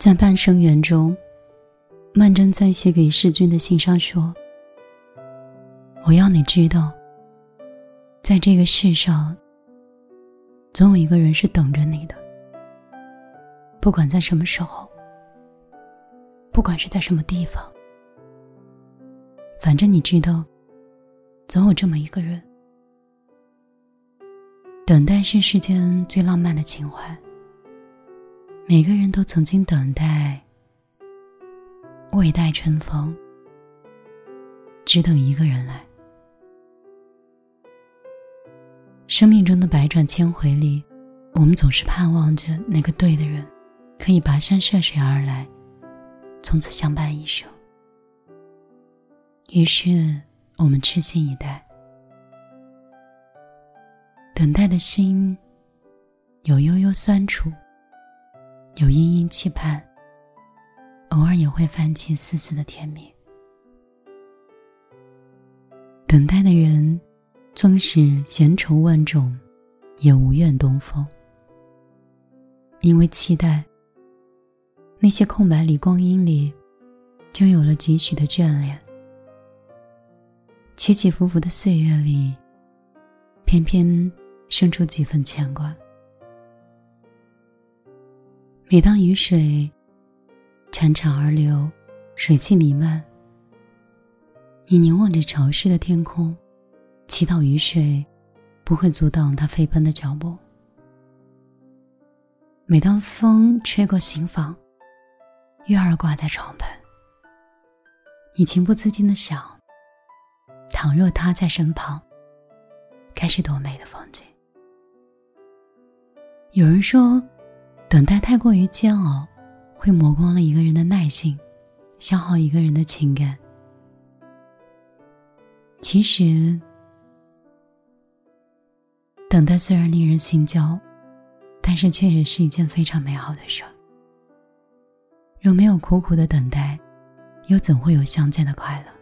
在《半生缘》中，曼桢在写给世君的信上说：“我要你知道，在这个世上，总有一个人是等着你的。不管在什么时候，不管是在什么地方，反正你知道，总有这么一个人。等待是世间最浪漫的情怀。”每个人都曾经等待，未待春风，只等一个人来。生命中的百转千回里，我们总是盼望着那个对的人，可以跋山涉水而来，从此相伴一生。于是，我们痴心以待，等待的心有悠悠酸楚。有殷殷期盼，偶尔也会泛起丝丝的甜蜜。等待的人，纵使闲愁万种，也无怨东风。因为期待，那些空白里、光阴里，就有了几许的眷恋。起起伏伏的岁月里，偏偏生出几分牵挂。每当雨水潺潺而流，水汽弥漫，你凝望着潮湿的天空，祈祷雨水不会阻挡它飞奔的脚步。每当风吹过心房，月儿挂在床畔，你情不自禁的想：倘若他在身旁，该是多美的风景。有人说。等待太过于煎熬，会磨光了一个人的耐性，消耗一个人的情感。其实，等待虽然令人心焦，但是却也是一件非常美好的事。若没有苦苦的等待，又怎会有相见的快乐？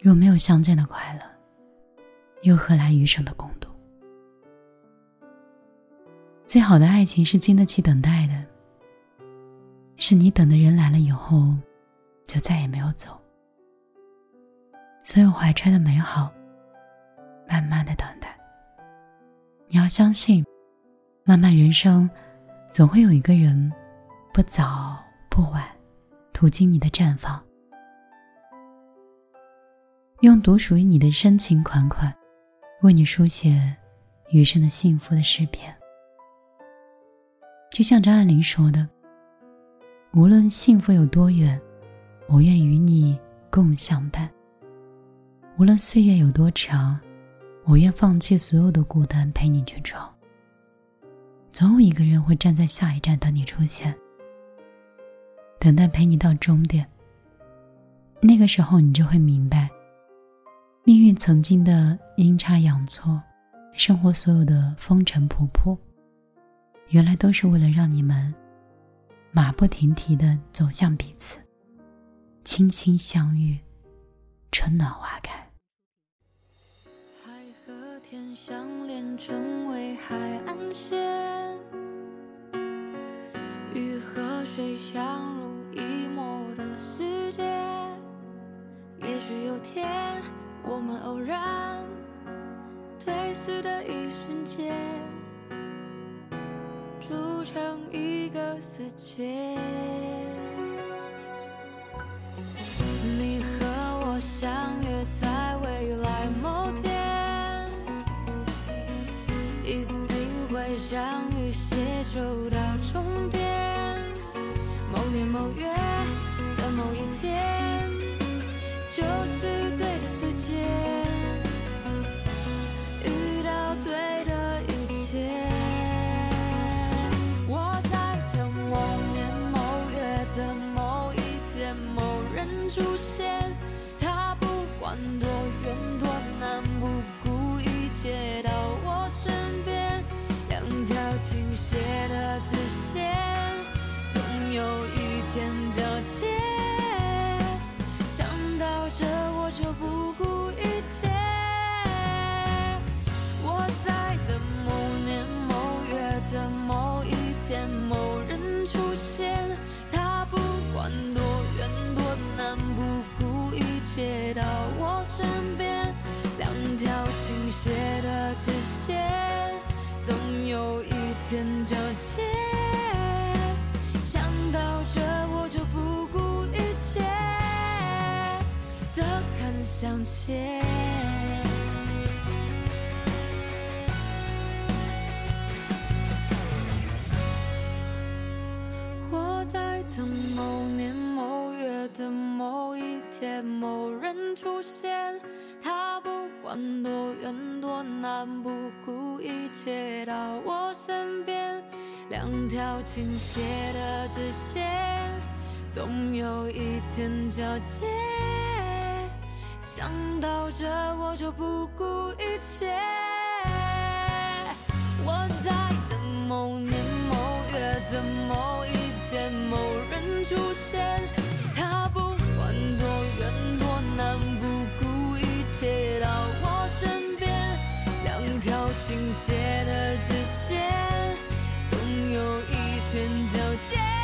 若没有相见的快乐，又何来余生的共度？最好的爱情是经得起等待的，是你等的人来了以后，就再也没有走。所有怀揣的美好，慢慢的等待。你要相信，漫漫人生，总会有一个人，不早不晚，途经你的绽放，用独属于你的深情款款，为你书写余生的幸福的诗篇。就像张爱玲说的：“无论幸福有多远，我愿与你共相伴；无论岁月有多长，我愿放弃所有的孤单陪你去闯。总有一个人会站在下一站等你出现，等待陪你到终点。那个时候，你就会明白，命运曾经的阴差阳错，生活所有的风尘仆仆。”原来都是为了让你们马不停蹄的走向彼此，倾心相遇，春暖花开。海和天相连，成为海岸线；雨和水相濡以沫的世界。也许有天，我们偶然对视的一瞬间。筑成一个世界。你和我相约在未来某天，一定会相遇，携手到终点。某年某月的某一天，就是出现，他不管多远多难，不顾一切到我身边。两条倾斜的直线，总有一天交接。想到这，我就不顾一切的看向前。线。他不管多远多难，不顾一切到我身边。两条倾斜的直线，总有一天交接。想到这，我就不顾一切。share.